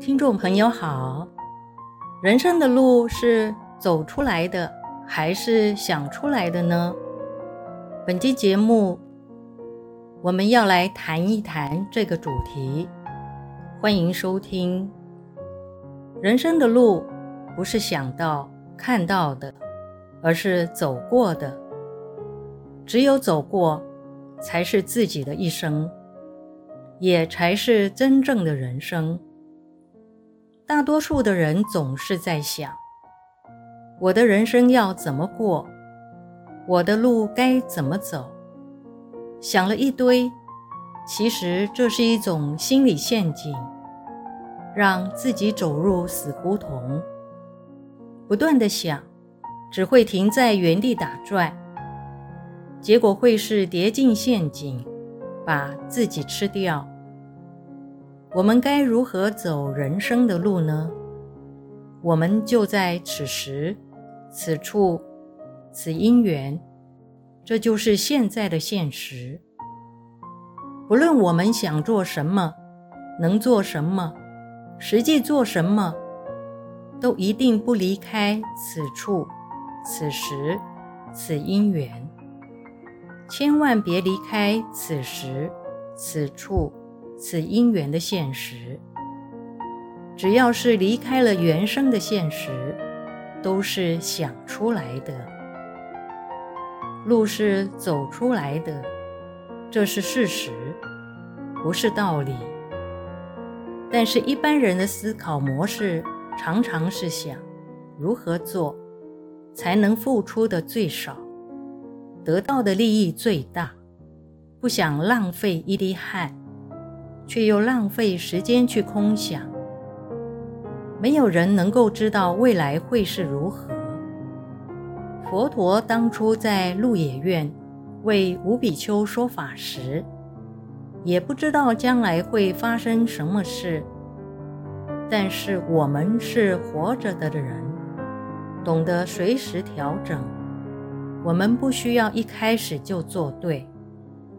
听众朋友好，人生的路是走出来的，还是想出来的呢？本期节目我们要来谈一谈这个主题，欢迎收听。人生的路不是想到、看到的，而是走过的。只有走过，才是自己的一生，也才是真正的人生。大多数的人总是在想：我的人生要怎么过？我的路该怎么走？想了一堆，其实这是一种心理陷阱，让自己走入死胡同。不断的想，只会停在原地打转，结果会是跌进陷阱，把自己吃掉。我们该如何走人生的路呢？我们就在此时、此处、此因缘，这就是现在的现实。不论我们想做什么，能做什么，实际做什么，都一定不离开此处、此时、此因缘。千万别离开此时、此处。此因缘的现实，只要是离开了原生的现实，都是想出来的。路是走出来的，这是事实，不是道理。但是，一般人的思考模式常常是想如何做才能付出的最少，得到的利益最大，不想浪费一滴汗。却又浪费时间去空想，没有人能够知道未来会是如何。佛陀当初在鹿野苑为五比丘说法时，也不知道将来会发生什么事。但是我们是活着的人，懂得随时调整。我们不需要一开始就做对。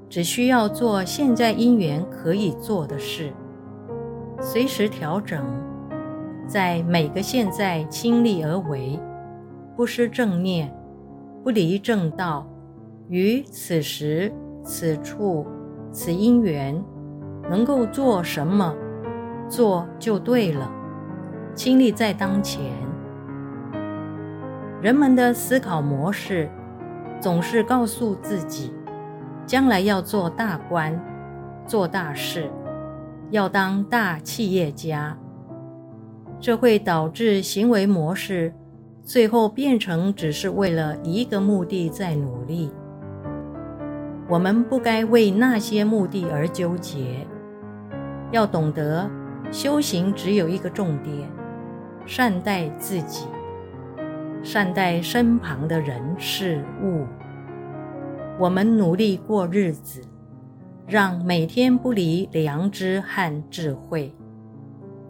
只需要做现在因缘可以做的事，随时调整，在每个现在倾力而为，不失正念，不离正道，于此时此处此因缘，能够做什么，做就对了，倾力在当前。人们的思考模式总是告诉自己。将来要做大官，做大事，要当大企业家，这会导致行为模式最后变成只是为了一个目的在努力。我们不该为那些目的而纠结，要懂得修行只有一个重点：善待自己，善待身旁的人事物。我们努力过日子，让每天不离良知和智慧。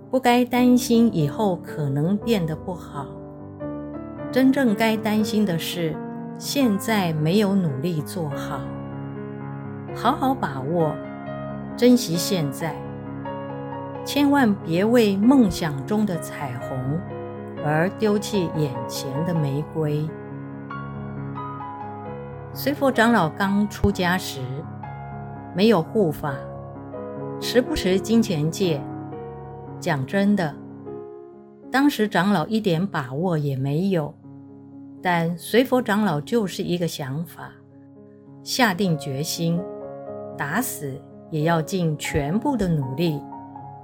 不该担心以后可能变得不好。真正该担心的是，现在没有努力做好。好好把握，珍惜现在。千万别为梦想中的彩虹而丢弃眼前的玫瑰。随佛长老刚出家时，没有护法，时不时金钱戒？讲真的，当时长老一点把握也没有。但随佛长老就是一个想法，下定决心，打死也要尽全部的努力。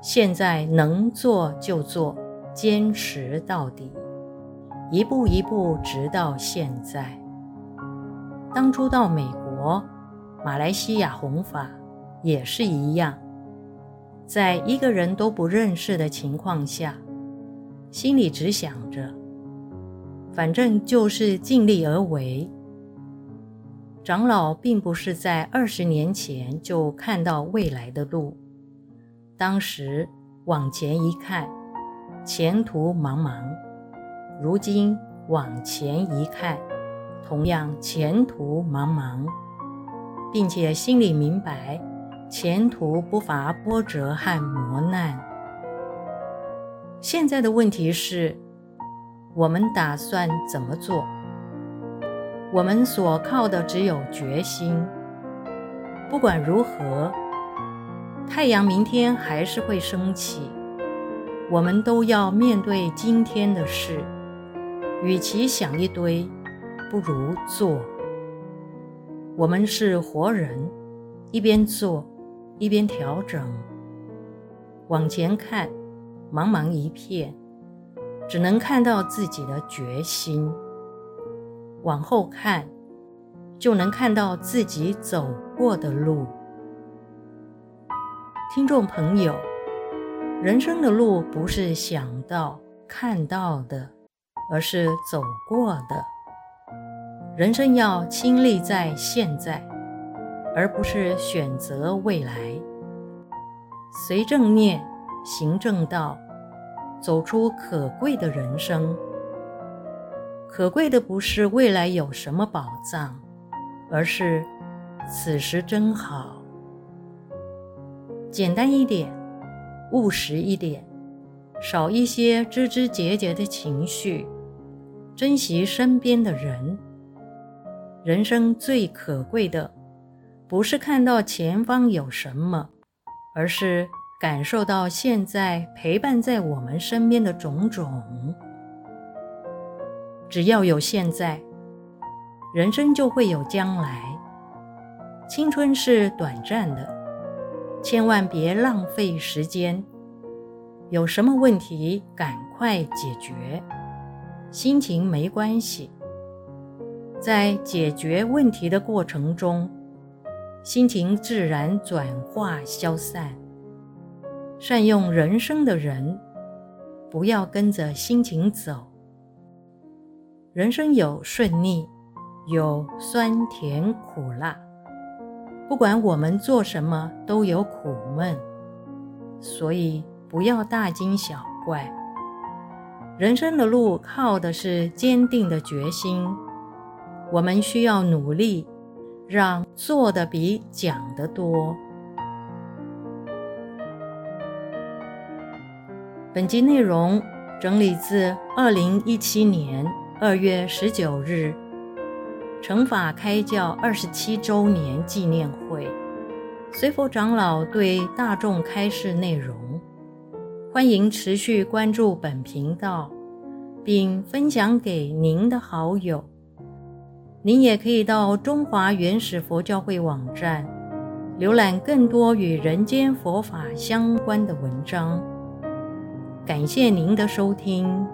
现在能做就做，坚持到底，一步一步，直到现在。当初到美国、马来西亚弘法也是一样，在一个人都不认识的情况下，心里只想着，反正就是尽力而为。长老并不是在二十年前就看到未来的路，当时往前一看，前途茫茫；如今往前一看，同样前途茫茫，并且心里明白，前途不乏波折和磨难。现在的问题是，我们打算怎么做？我们所靠的只有决心。不管如何，太阳明天还是会升起。我们都要面对今天的事。与其想一堆，不如做。我们是活人，一边做，一边调整。往前看，茫茫一片，只能看到自己的决心；往后看，就能看到自己走过的路。听众朋友，人生的路不是想到、看到的，而是走过的。人生要亲历在现在，而不是选择未来。随正念，行正道，走出可贵的人生。可贵的不是未来有什么宝藏，而是此时真好。简单一点，务实一点，少一些枝枝节节的情绪，珍惜身边的人。人生最可贵的，不是看到前方有什么，而是感受到现在陪伴在我们身边的种种。只要有现在，人生就会有将来。青春是短暂的，千万别浪费时间。有什么问题，赶快解决。心情没关系。在解决问题的过程中，心情自然转化消散。善用人生的人，不要跟着心情走。人生有顺逆，有酸甜苦辣，不管我们做什么都有苦闷，所以不要大惊小怪。人生的路靠的是坚定的决心。我们需要努力，让做的比讲的多。本集内容整理自二零一七年二月十九日诚法开教二十七周年纪念会，随佛长老对大众开示内容。欢迎持续关注本频道，并分享给您的好友。您也可以到中华原始佛教会网站浏览更多与人间佛法相关的文章。感谢您的收听。